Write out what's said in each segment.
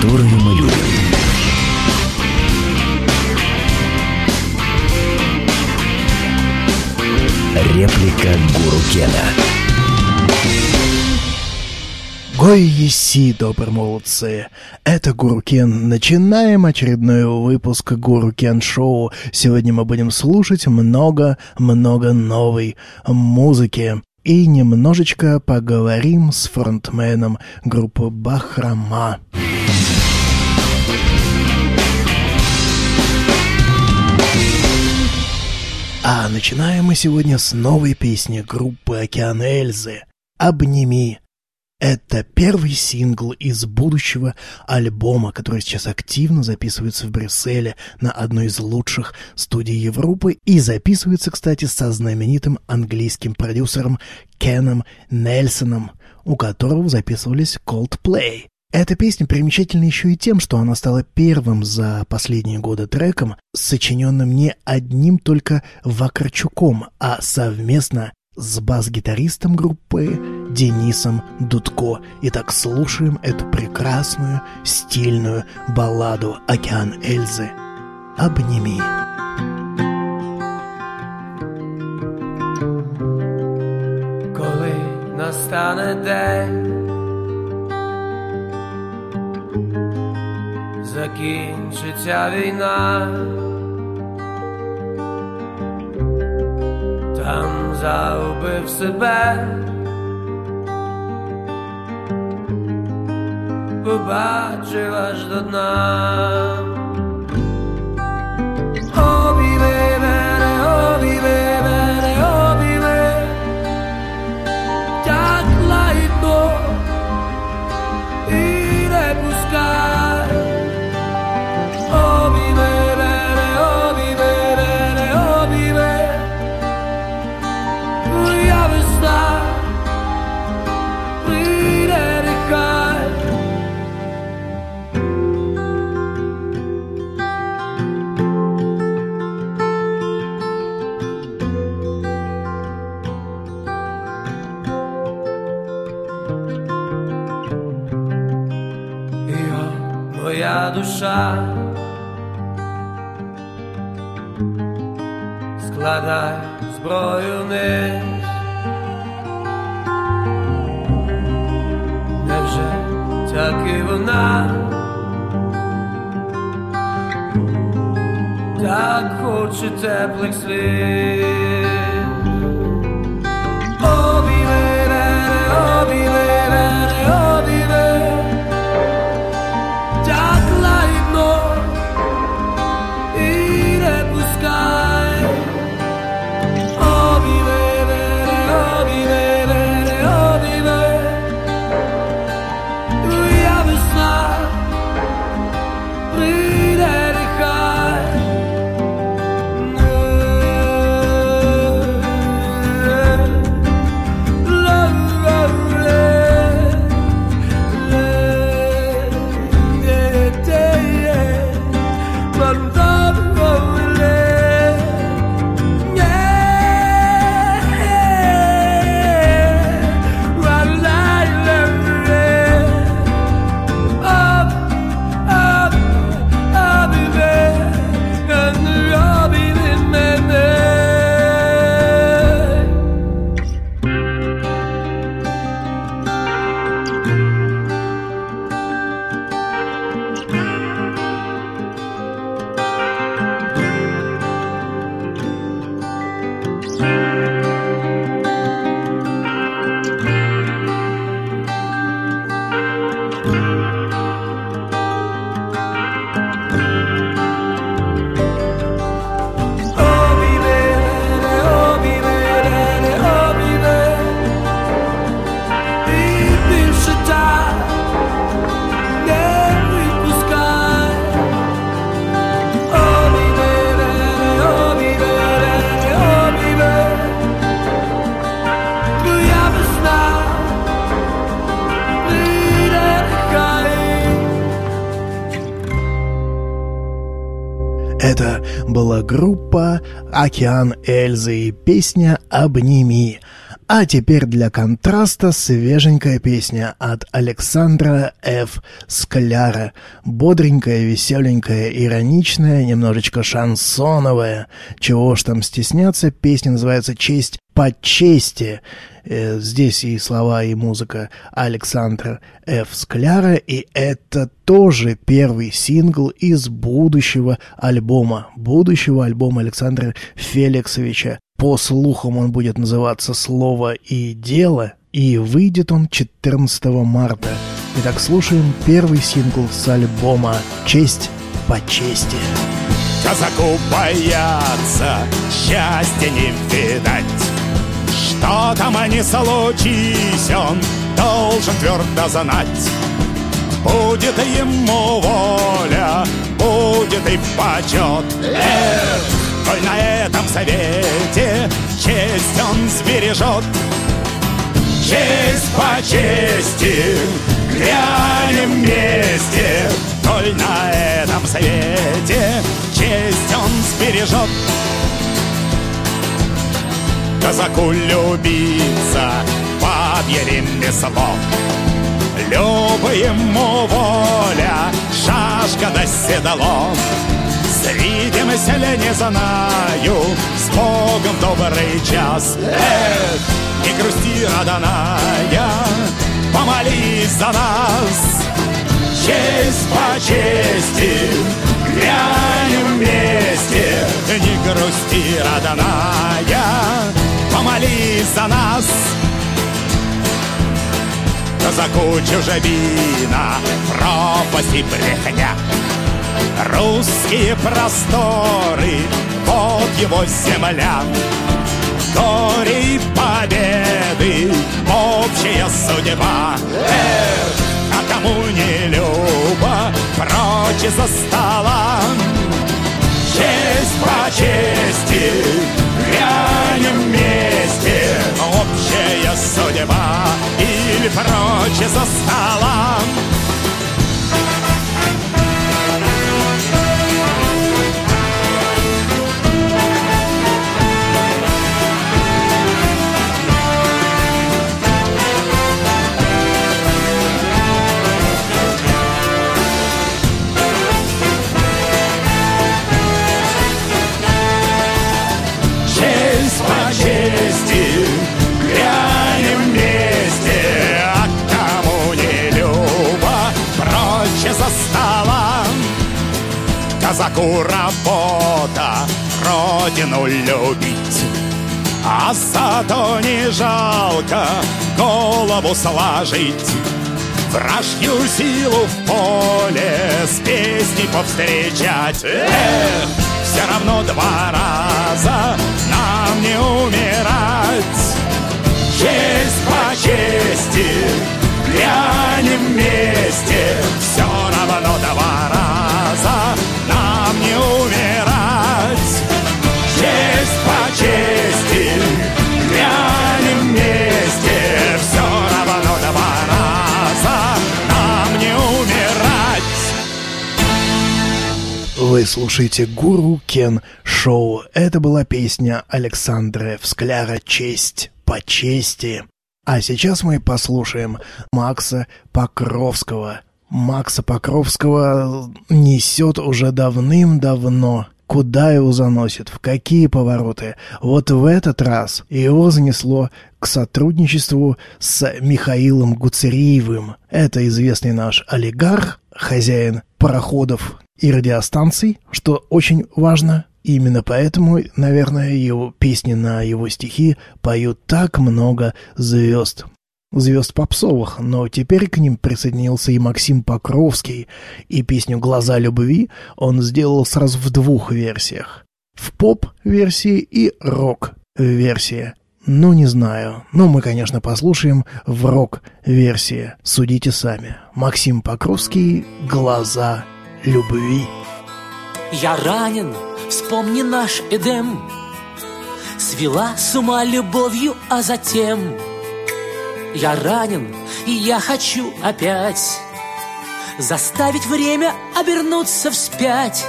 которые мы любим. Реплика Гуру Кена. Гой еси, добрые молодцы! Это Гурукен. Начинаем очередной выпуск Гурукен Шоу. Сегодня мы будем слушать много-много новой музыки. И немножечко поговорим с фронтменом группы Бахрама. А начинаем мы сегодня с новой песни группы Океан Эльзы «Обними». Это первый сингл из будущего альбома, который сейчас активно записывается в Брюсселе на одной из лучших студий Европы и записывается, кстати, со знаменитым английским продюсером Кеном Нельсоном, у которого записывались Coldplay. Эта песня примечательна еще и тем, что она стала первым за последние годы треком, сочиненным не одним только Вакарчуком, а совместно с бас-гитаристом группы Денисом Дудко. Итак, слушаем эту прекрасную, стильную балладу «Океан Эльзы». «Обними». Коли настане день Закінчиться війна. Там загубив себе, побачив аж до дна. Душа, складай зброю вниз. Невже так і вона так хоче теплих слів. была группа «Океан Эльзы» и песня «Обними». А теперь для контраста свеженькая песня от Александра Ф. Скляра. Бодренькая, веселенькая, ироничная, немножечко шансоновая. Чего ж там стесняться, песня называется «Честь по чести». Э, здесь и слова, и музыка Александра Ф. Скляра, и это тоже первый сингл из будущего альбома, будущего альбома Александра Феликсовича по слухам он будет называться «Слово и дело», и выйдет он 14 марта. Итак, слушаем первый сингл с альбома «Честь по чести». Казаку бояться, счастья не видать. Что там они случись, он должен твердо знать. Будет ему воля, будет и почет. Эх! Коль на этом совете честь он сбережет. Честь по чести грянем вместе. Коль на этом совете честь он сбережет. Казаку любиться бабье ремесло Любо ему воля, шашка да седало Свидимся ли не знаю. С Богом добрый час. Эх, не грусти, родная Помолись за нас. Честь по чести Грянем вместе. Не грусти, родная Помолись за нас. Казаку чужебина Пропасть и брехня Русские просторы, вот его земля. Горе и победы, общая судьба. Эх, а кому не любо, прочь за стола. Честь по чести, грянем вместе, общая судьба или прочь за стола. Казаку работа Родину любить. А зато не жалко голову сложить. Вражью силу в поле с песней повстречать. Эх, все равно два раза нам не умирать. Честь по чести, глянем вместе. Все равно два Вы слушаете Гуру Кен Шоу. Это была песня Александра Вскляра «Честь по чести». А сейчас мы послушаем Макса Покровского – Макса Покровского несет уже давным-давно. Куда его заносит, в какие повороты. Вот в этот раз его занесло к сотрудничеству с Михаилом Гуцериевым. Это известный наш олигарх, хозяин пароходов и радиостанций, что очень важно. Именно поэтому, наверное, его песни на его стихи поют так много звезд звезд попсовых, но теперь к ним присоединился и Максим Покровский, и песню «Глаза любви» он сделал сразу в двух версиях. В поп-версии и рок-версии. Ну, не знаю. Но мы, конечно, послушаем в рок-версии. Судите сами. Максим Покровский «Глаза любви». Я ранен, вспомни наш Эдем. Свела с ума любовью, а затем я ранен, и я хочу опять Заставить время обернуться вспять.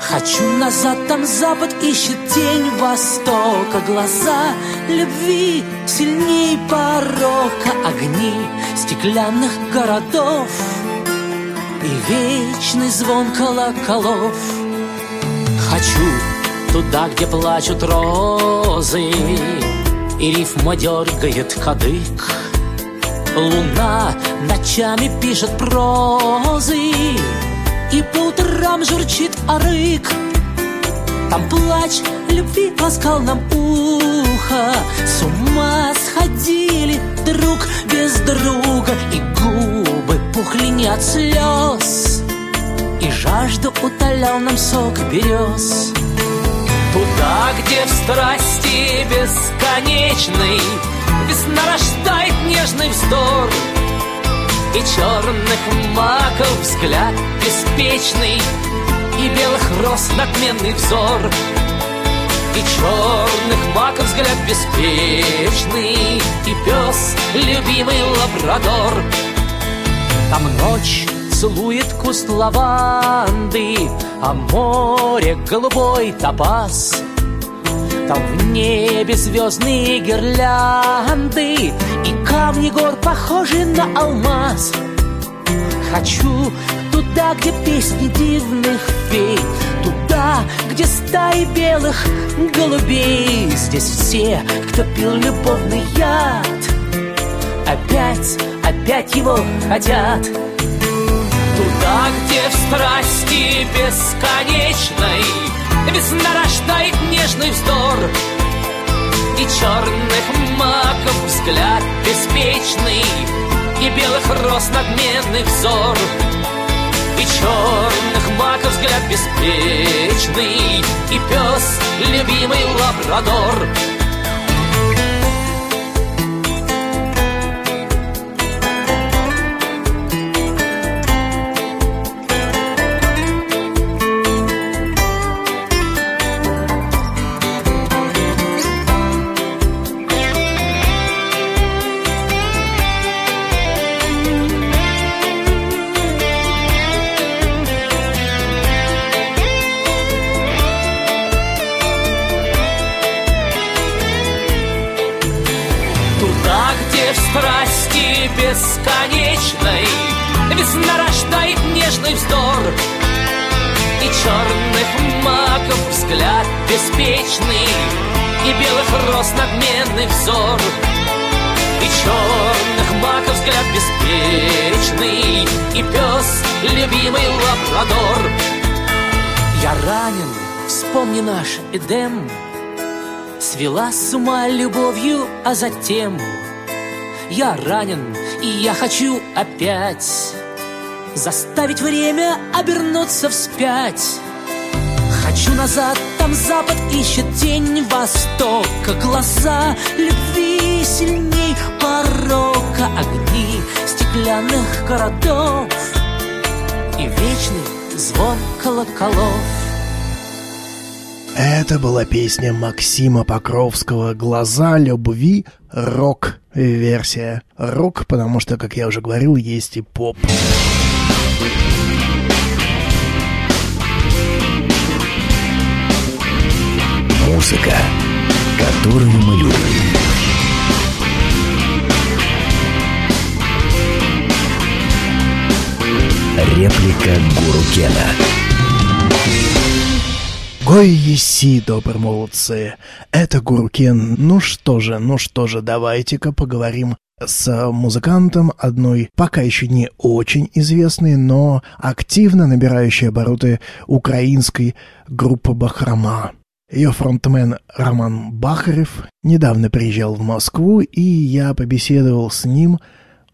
Хочу назад, там запад ищет тень востока Глаза любви сильней порока Огни стеклянных городов И вечный звон колоколов. Хочу туда, где плачут розы И рифма дергает кадык. Луна ночами пишет прозы И по утрам журчит арык. Там плач любви ласкал нам ухо. С ума сходили друг без друга И губы пухли не от слез И жажду утолял нам сок берез. Туда, где в страсти бесконечной Весна рождает нежный вздор И черных маков взгляд беспечный И белых роз надменный взор. И черных маков взгляд беспечный И пес любимый лабрадор Там ночь целует куст лаванды, А море голубой топаз. Там в небе звездные гирлянды И камни гор похожи на алмаз Хочу туда, где песни дивных фей Туда, где стаи белых голубей Здесь все, кто пил любовный яд Опять, опять его хотят. Туда, где в страсти бесконечной Весна рождает нежный вздор И черных маков взгляд беспечный И белых роз надменный взор И черных маков взгляд беспечный И пес любимый лабрадор Весна рождает нежный вздор И черных маков взгляд беспечный И белых роз надменный взор И черных маков взгляд беспечный И пес любимый лабрадор. Я ранен, вспомни наш Эдем Свела с ума любовью, а затем Я ранен, и я хочу опять Заставить время обернуться вспять Хочу назад, там запад ищет тень востока Глаза любви сильней порока Огни стеклянных городов И вечный звон колоколов Это была песня Максима Покровского «Глаза любви. Рок-версия». Рок, потому что, как я уже говорил, есть и поп. Музыка, которую мы любим. Реплика Гуру Кена. Гой еси, добрые молодцы. Это Гуркен. Ну что же, ну что же, давайте-ка поговорим с музыкантом одной пока еще не очень известной, но активно набирающей обороты украинской группы «Бахрома». Ее фронтмен Роман Бахарев недавно приезжал в Москву, и я побеседовал с ним.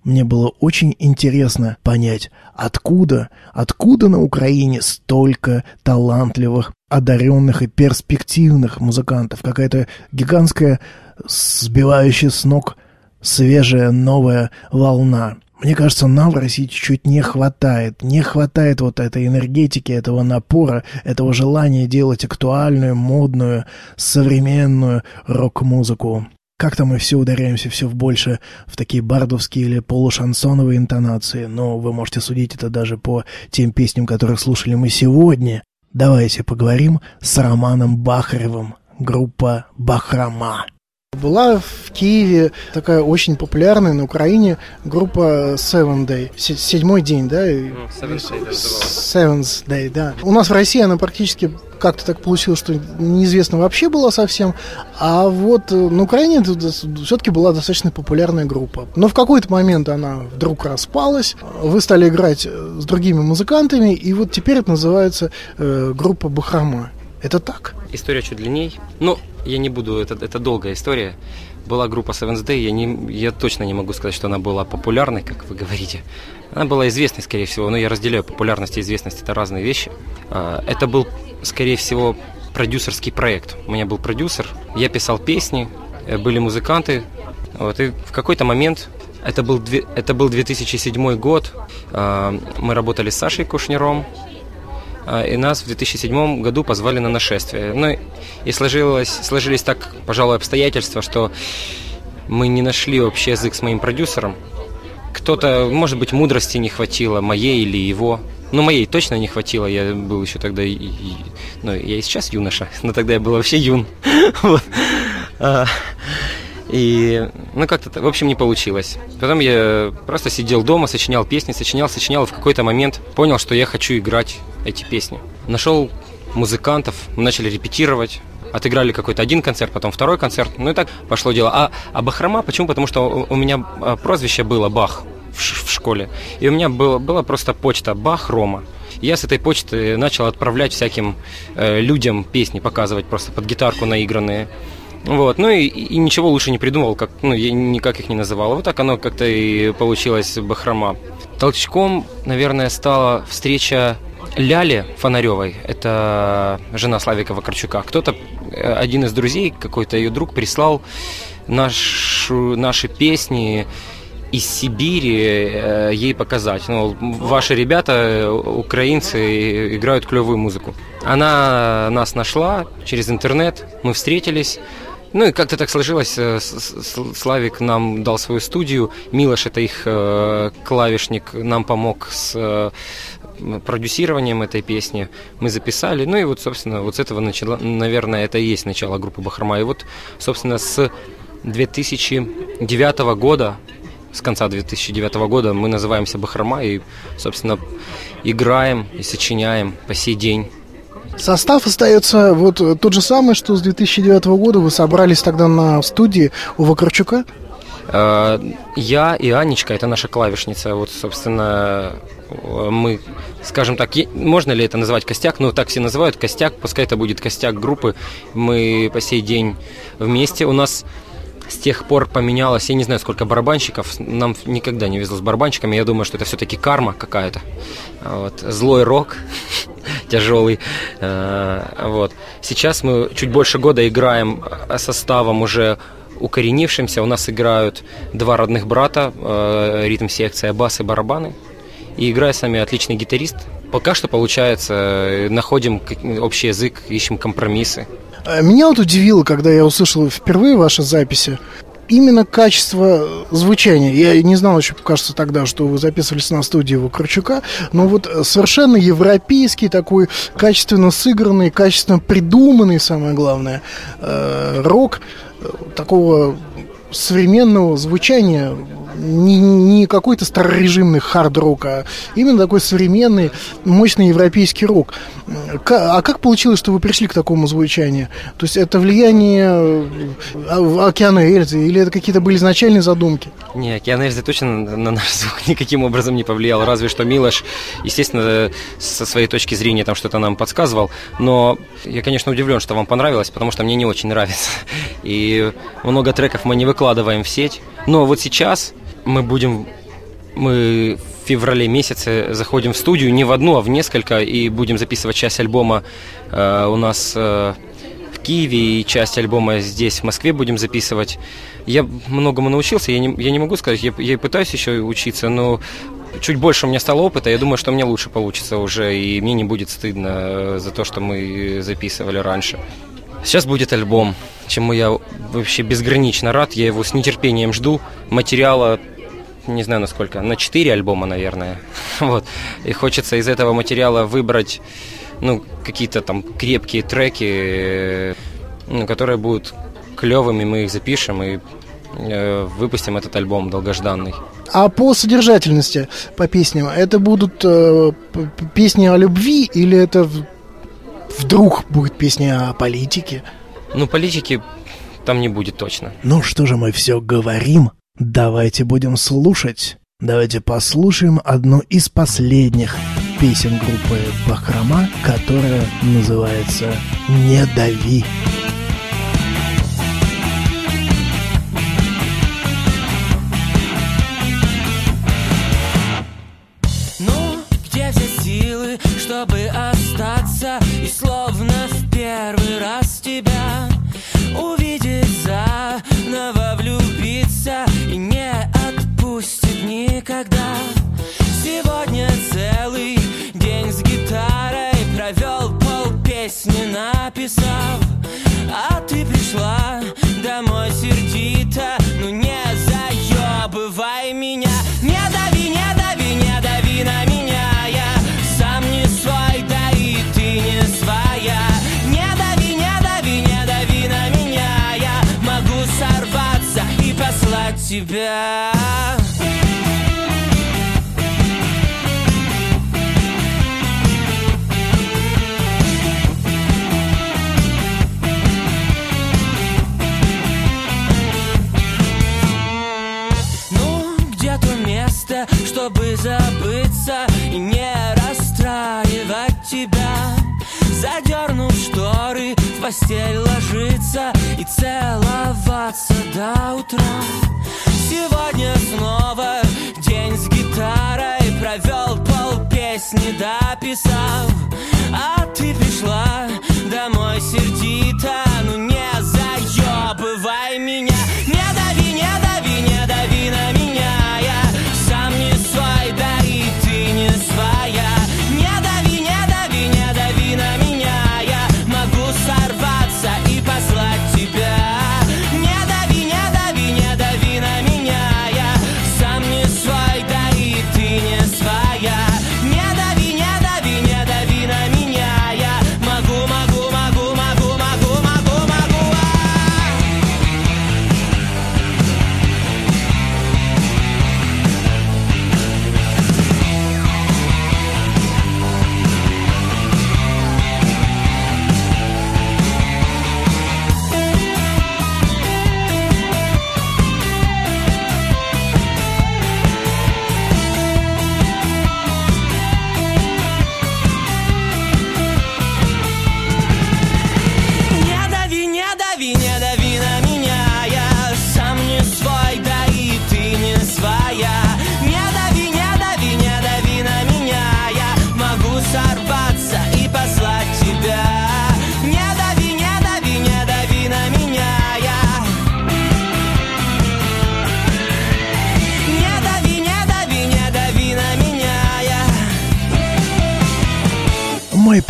Мне было очень интересно понять, откуда, откуда на Украине столько талантливых, одаренных и перспективных музыкантов. Какая-то гигантская, сбивающая с ног свежая новая волна. Мне кажется, нам в России чуть-чуть не хватает. Не хватает вот этой энергетики, этого напора, этого желания делать актуальную, модную, современную рок-музыку. Как-то мы все ударяемся все в больше в такие бардовские или полушансоновые интонации, но вы можете судить это даже по тем песням, которые слушали мы сегодня. Давайте поговорим с Романом Бахаревым, группа «Бахрома». Была в Киеве такая очень популярная на Украине группа Seven Day. Се- Седьмой день, да? И- Seventh Day, да. У нас в России она практически как-то так получилось, что неизвестно вообще была совсем. А вот э, на Украине все-таки была достаточно популярная группа. Но в какой-то момент она вдруг распалась. Вы стали играть э, с другими музыкантами, и вот теперь это называется э, группа Бахрома. Это так? История чуть длинней. Ну, я не буду, это, это долгая история. Была группа Seven's Day, я, не, я точно не могу сказать, что она была популярной, как вы говорите. Она была известной, скорее всего, но я разделяю популярность и известность, это разные вещи. А, Это был, скорее всего, продюсерский проект. У меня был продюсер, я писал песни, э, были музыканты. Вот, и в какой-то момент, это был, это был 2007 год, а, мы работали с Сашей Кушнером, и нас в 2007 году позвали на нашествие. Ну и сложилось, сложились так, пожалуй, обстоятельства, что мы не нашли общий язык с моим продюсером. Кто-то, может быть, мудрости не хватило, моей или его. Ну, моей точно не хватило, я был еще тогда, и- и- ну, я и сейчас юноша, но тогда я был вообще юн. Вот. И, ну, как-то, в общем, не получилось. Потом я просто сидел дома, сочинял песни, сочинял, сочинял, и в какой-то момент понял, что я хочу играть эти песни. Нашел музыкантов, мы начали репетировать, отыграли какой-то один концерт, потом второй концерт, ну и так пошло дело. А, а Бахрома, почему? Потому что у, меня а, прозвище было Бах в, в школе, и у меня было, была просто почта Бах Рома. И Я с этой почты начал отправлять всяким э, людям песни, показывать просто под гитарку наигранные. Вот, ну и, и ничего лучше не придумал, как, ну, я никак их не называл. Вот так оно как-то и получилось Бахрома. Толчком, наверное, стала встреча Ляли Фонаревой, это жена Славика Вакарчука. Кто-то, э, один из друзей, какой-то ее друг, прислал нашу, наши песни из Сибири э, ей показать. Ну, ваши ребята, э, украинцы, играют клевую музыку. Она нас нашла через интернет, мы встретились. Ну и как-то так сложилось, э, Славик нам дал свою студию, Милош, это их э, клавишник, нам помог с э, продюсированием этой песни. Мы записали, ну и вот, собственно, вот с этого начала, наверное, это и есть начало группы Бахрома. И вот, собственно, с 2009 года, с конца 2009 года мы называемся Бахрома и, собственно, играем и сочиняем по сей день. Состав остается вот э, тот же самый, что с 2009 года. Вы собрались тогда на студии у Вакарчука. Э, Я и Анечка, это наша клавишница, вот, собственно, э, мы, скажем так, можно ли это назвать костяк? Ну, так все называют, костяк, пускай это будет костяк группы. Мы по сей день вместе. У нас с тех пор поменялось, я не знаю, сколько барабанщиков. Нам никогда не везло с барабанщиками. Я думаю, что это все-таки карма какая-то. Вот. Злой рок, тяжелый. Э, Вот. Сейчас мы чуть больше года играем э, составом уже укоренившимся. У нас играют два родных брата, ритм-секция, бас и барабаны. И играет с нами отличный гитарист. Пока что получается, э, находим общий язык, ищем компромиссы. Э, Меня вот удивило, когда я услышал впервые ваши записи, именно качество звучания. Я не знал еще, кажется, тогда, что вы записывались на студии Вакарчука, но вот э, совершенно европейский такой, качественно сыгранный, качественно придуманный, самое главное, э, рок такого современного звучания, не, не какой-то старорежимный хард-рок, а именно такой современный, мощный европейский рок. А как получилось, что вы пришли к такому звучанию? То есть это влияние э, океана Эльзы или это какие-то были изначальные задумки? Не, Океан Эльзы точно на наш звук никаким образом не повлиял, разве что Милош, естественно, со своей точки зрения там что-то нам подсказывал, но я, конечно, удивлен, что вам понравилось, потому что мне не очень нравится. И много треков мы не выкладываем в сеть. Но вот сейчас мы будем, мы в феврале месяце заходим в студию не в одну, а в несколько, и будем записывать часть альбома э, у нас э, в Киеве и часть альбома здесь, в Москве будем записывать. Я многому научился, я не, я не могу сказать, я, я пытаюсь еще учиться, но чуть больше у меня стало опыта, я думаю, что мне лучше получится уже, и мне не будет стыдно э, за то, что мы записывали раньше. Сейчас будет альбом, чему я вообще безгранично рад, я его с нетерпением жду. Материала, не знаю насколько, на 4 альбома, наверное. Вот. И хочется из этого материала выбрать ну, какие-то там крепкие треки, э, ну, которые будут клевыми, мы их запишем и э, выпустим этот альбом долгожданный. А по содержательности, по песням, это будут э, песни о любви или это вдруг будет песни о политике? Ну, политики там не будет точно. Ну что же мы все говорим? Давайте будем слушать. Давайте послушаем одну из последних песен группы Бахрома, которая называется «Не дави». Тебя? Задернув шторы, в постель ложиться и целоваться до утра. Сегодня снова день с гитарой, провел пол песни дописав. А ты пришла домой сердито, ну не заебывай меня. Не дави, не дави, не дави на меня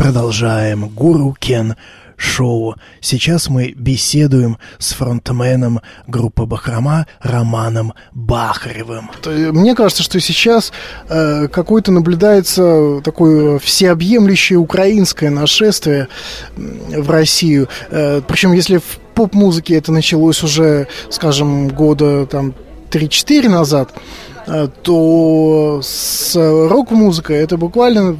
продолжаем Гуру Кен шоу. Сейчас мы беседуем с фронтменом группы Бахрома Романом Бахаревым. Мне кажется, что сейчас э, какое-то наблюдается такое всеобъемлющее украинское нашествие в Россию. Э, причем, если в поп-музыке это началось уже, скажем, года там 3-4 назад, то с рок-музыкой это буквально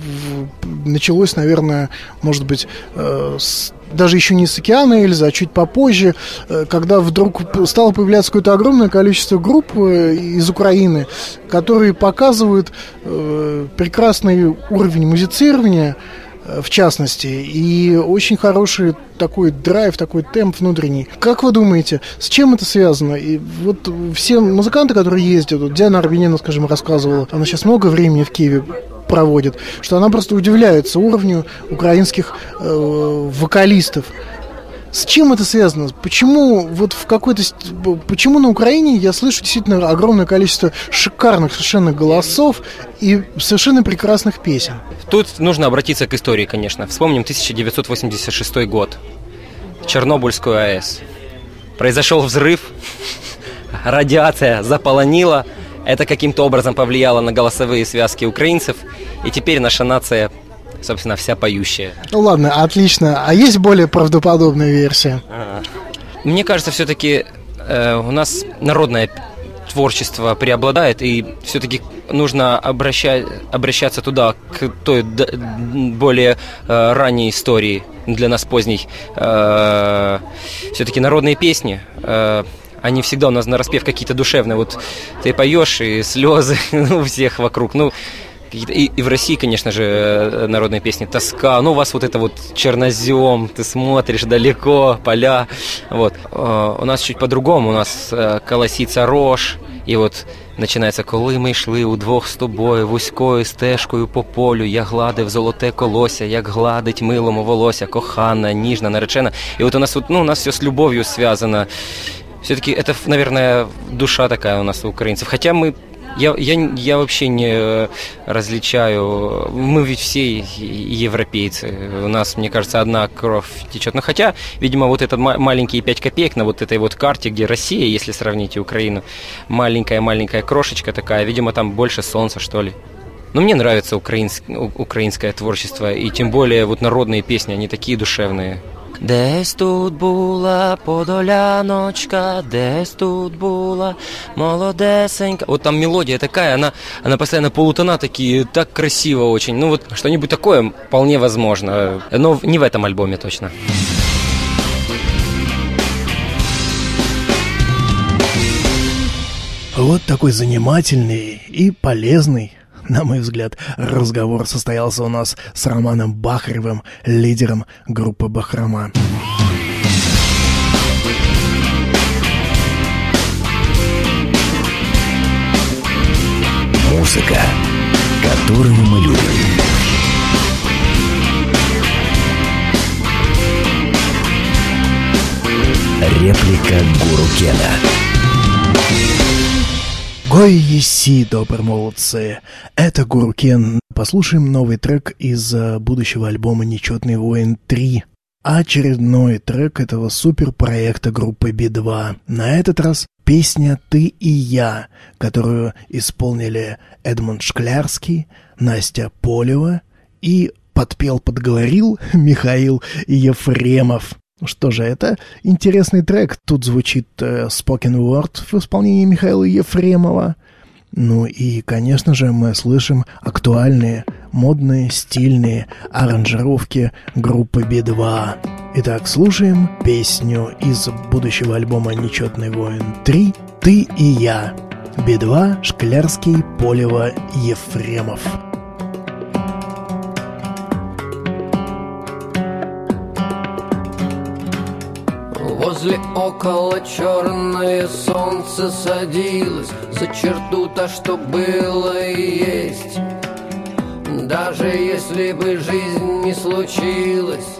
началось, наверное, может быть, э, с- даже еще не с океана Эльзы, а чуть попозже, э, когда вдруг стало появляться какое-то огромное количество групп э, из Украины, которые показывают э, прекрасный уровень музицирования, э, в частности, и очень хороший такой драйв, такой темп внутренний. Как вы думаете, с чем это связано? И вот все музыканты, которые ездят, вот Диана Арбенина, скажем, рассказывала, она сейчас много времени в Киеве проводит, что она просто удивляется уровню украинских э, вокалистов. С чем это связано? Почему вот в какой-то почему на Украине я слышу действительно огромное количество шикарных совершенно голосов и совершенно прекрасных песен? Тут нужно обратиться к истории, конечно. Вспомним 1986 год. Чернобыльскую АЭС. Произошел взрыв, радиация заполонила. Это каким-то образом повлияло на голосовые связки украинцев. И теперь наша нация собственно, вся поющая. Ну ладно, отлично. А есть более правдоподобная версия? Мне кажется, все-таки э, у нас народное творчество преобладает, и все-таки нужно обращать, обращаться туда, к той д- более э, ранней истории, для нас поздней. Э, все-таки народные песни, э, они всегда у нас на распев какие-то душевные. Вот ты поешь, и слезы у всех вокруг. Ну, какие-то- и, и в России, конечно же, э, народные песни «Тоска». Ну, у вас вот это вот чернозем, ты смотришь далеко, поля. Вот. Э, У нас чуть по-другому. У нас э, колоситься рожь. І от починається, коли ми йшли удвох з тобою, вузькою стежкою по полю, я гладив золоте колося, як гладить милому волосся, кохана, ніжна, наречена. І от у нас, от, ну, у нас все с любовью связано. Все-таки это, наверное, душа такая у нас у украинцев. Хотя мы я, я, я вообще не э, различаю. Мы ведь все европейцы. У нас, мне кажется, одна кровь течет. Но хотя, видимо, вот этот ма- маленькие 5 копеек на вот этой вот карте, где Россия, если сравнить и Украину, маленькая-маленькая крошечка такая, видимо, там больше солнца, что ли. Но мне нравится украинск- украинское творчество, и тем более вот народные песни, они такие душевные. Десь тут була подоляночка, десь тут була молодесенька. Вот там мелодия такая, она, она постоянно полутона такие, так красиво очень. Ну вот что-нибудь такое вполне возможно, но не в этом альбоме точно. Вот такой занимательный и полезный, на мой взгляд, разговор состоялся у нас с Романом Бахаревым, лидером группы «Бахрома». Музыка, которую мы любим. Реплика Гуру Кена. Гой еси, добрые молодцы! Это Гуру Кен. Послушаем новый трек из э, будущего альбома «Нечетный воин 3». Очередной трек этого суперпроекта группы Би-2. На этот раз песня «Ты и я», которую исполнили Эдмунд Шклярский, Настя Полева и подпел-подговорил Михаил Ефремов. Что же, это интересный трек. Тут звучит э, spoken word в исполнении Михаила Ефремова. Ну и, конечно же, мы слышим актуальные, модные, стильные аранжировки группы Би-2. Итак, слушаем песню из будущего альбома «Нечетный воин 3» «Ты и я». Би-2, Шклярский, Полева, Ефремов. Возле около черное солнце садилось За черту то, что было и есть. Даже если бы жизнь не случилась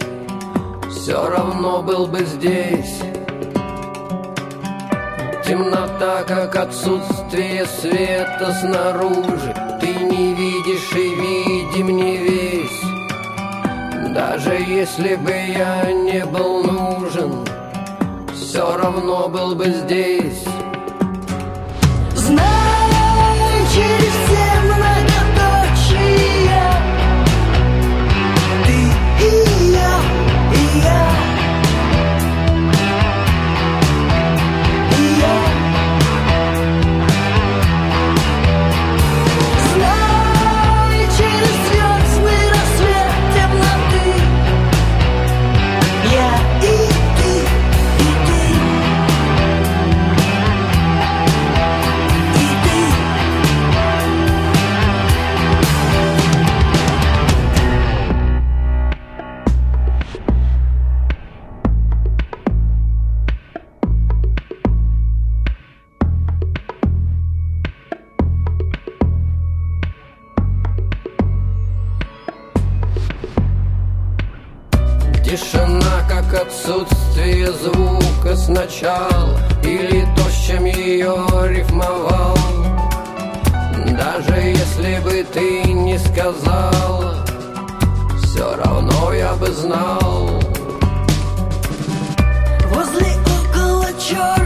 Все равно был бы здесь. Темнота, как отсутствие света снаружи Ты не видишь и видим не весь. Даже если бы я не был нужен Все равно был бы здесь Тишина, как отсутствие звука сначала Или то, с чем ее рифмовал. Даже если бы ты не сказала Все равно я бы знал. Возле около черное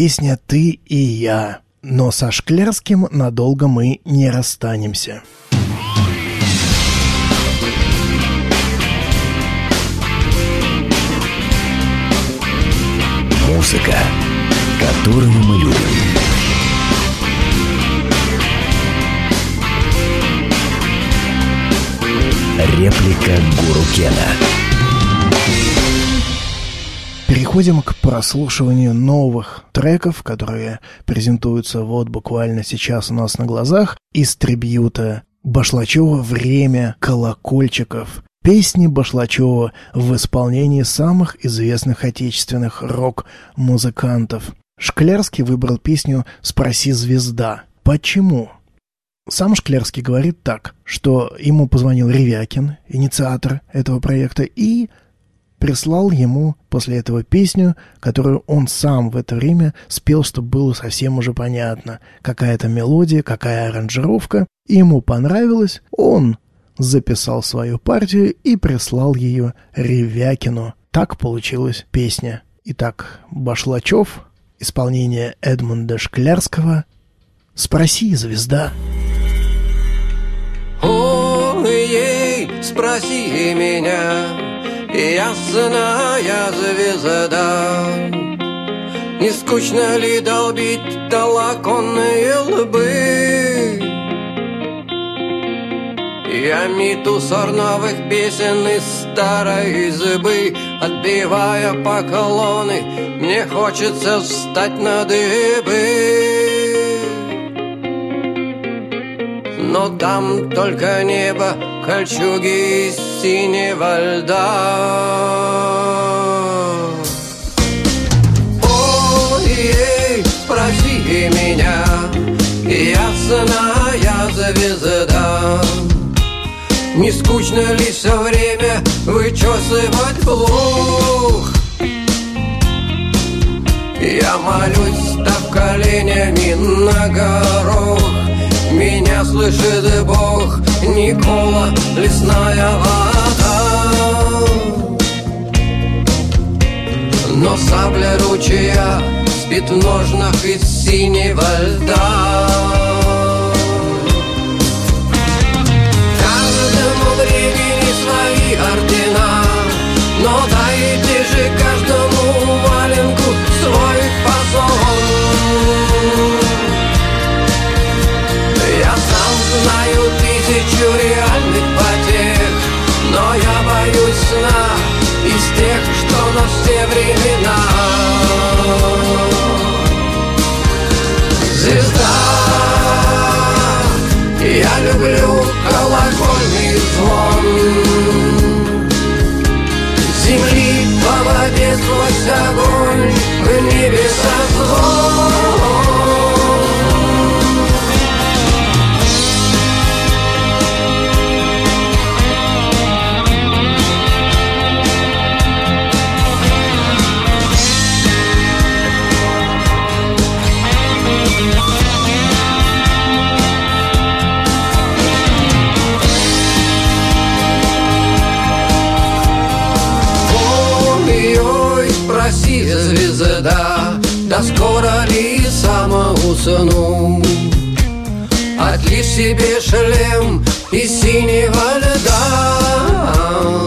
песня «Ты и я». Но со Шклярским надолго мы не расстанемся. Музыка, которую мы любим. Реплика Гуру Кена. Переходим к прослушиванию новых треков, которые презентуются вот буквально сейчас у нас на глазах из трибьюта Башлачева «Время колокольчиков». Песни Башлачева в исполнении самых известных отечественных рок-музыкантов. Шклярский выбрал песню «Спроси звезда». Почему? Сам Шклярский говорит так, что ему позвонил Ревякин, инициатор этого проекта, и прислал ему после этого песню, которую он сам в это время спел, чтобы было совсем уже понятно, какая-то мелодия, какая аранжировка. Ему понравилось, он записал свою партию и прислал ее Ревякину. Так получилась песня. Итак, Башлачев, исполнение Эдмунда Шклярского «Спроси, звезда». Ой, спроси меня, ясная звезда, Не скучно ли долбить толоконные лбы? Я мету сор новых песен из старой избы, Отбивая поклоны, мне хочется встать на дыбы. Но там только небо, кольчуги из синего льда. Ой, спроси меня, ясная звезда, Не скучно ли все время вычесывать плуг? Я молюсь, став коленями на горох Меня слышит Бог, Никола, лесная вода. Но сабля ручья спит в ножнах из синего льда. Каждому времени свои ордена Но дайте же каждому валенку свой фасон Себе шлем из синего льда.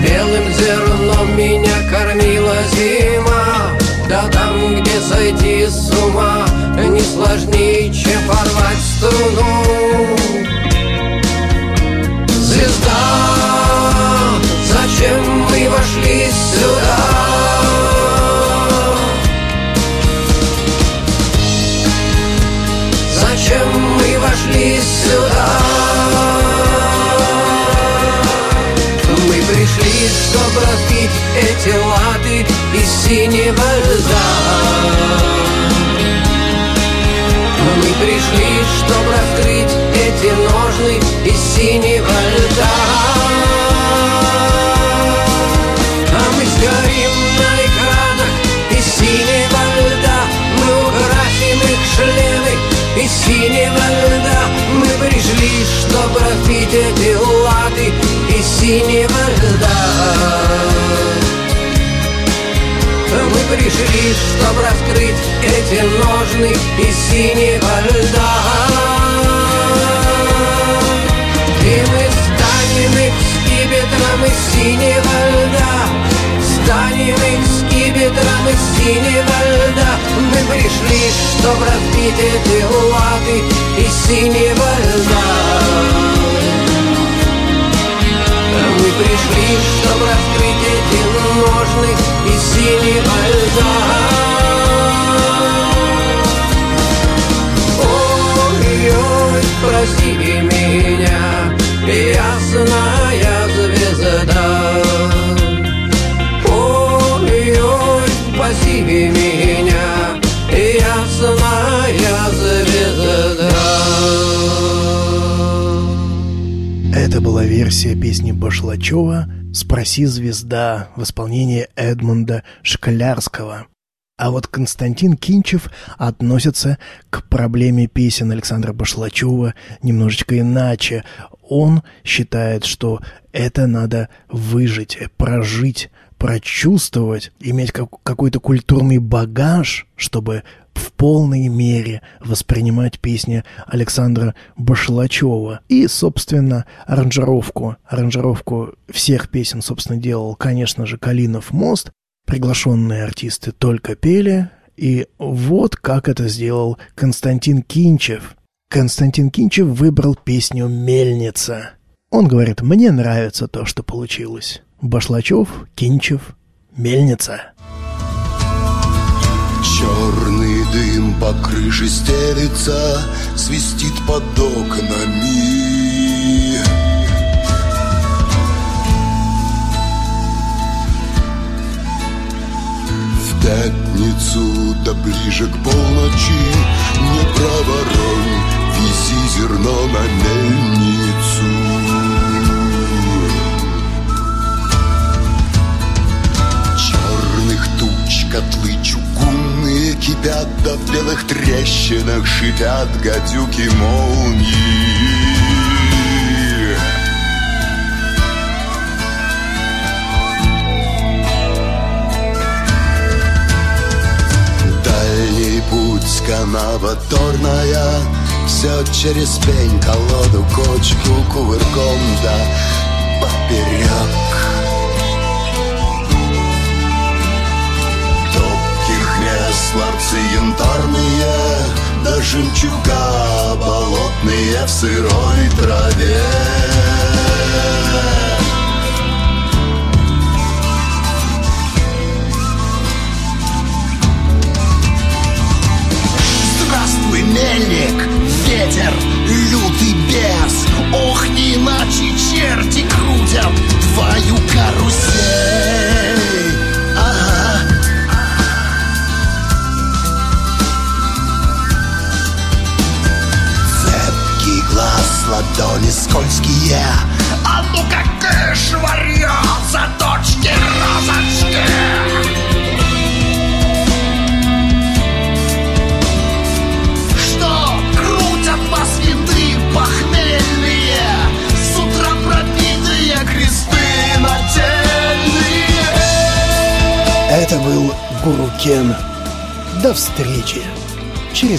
Белым зерном меня кормила зима Да там, где сойти с ума Не сложнее, чем порвать струну эти латы из синего льда. Мы пришли, чтобы раскрыть эти ножны из синего льда. А мы сгорим на экранах из синего льда. Мы украсим их шлемы из синего льда. Мы пришли, чтобы распить эти латы из синего льда. Пришли, чтоб раскрыть эти ножны из синего льда. И мы станем их скипетром из синего льда. Станем их скипетром из синего льда. Мы пришли, чтоб разбить эти латы из синего льда. Мы пришли, чтоб раскрыть эти ножны спаси меня, ясная звезда Это была версия песни Башлачева «Спроси, звезда» в исполнении Эдмунда Шклярского. А вот Константин Кинчев относится к проблеме песен Александра Башлачева немножечко иначе. Он считает, что это надо выжить, прожить, прочувствовать, иметь как- какой-то культурный багаж, чтобы в полной мере воспринимать песни Александра Башлачева. И, собственно, аранжировку. Аранжировку всех песен, собственно, делал, конечно же, Калинов мост. Приглашенные артисты только пели. И вот как это сделал Константин Кинчев. Константин Кинчев выбрал песню «Мельница». Он говорит, мне нравится то, что получилось. Башлачев, Кинчев, Мельница. Черный дым по крыше стелится, свистит под окнами. В пятницу да ближе к полночи Не проворонь, вези зерно на мельницу. Котлы чугунные кипят, Да в белых трещинах шипят гадюки молнии. Дальний путь канава торная Все через пень, колоду, кочку, кувырком да поперек ларцы янтарные Да жемчуга болотные в сырой траве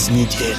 через неделю.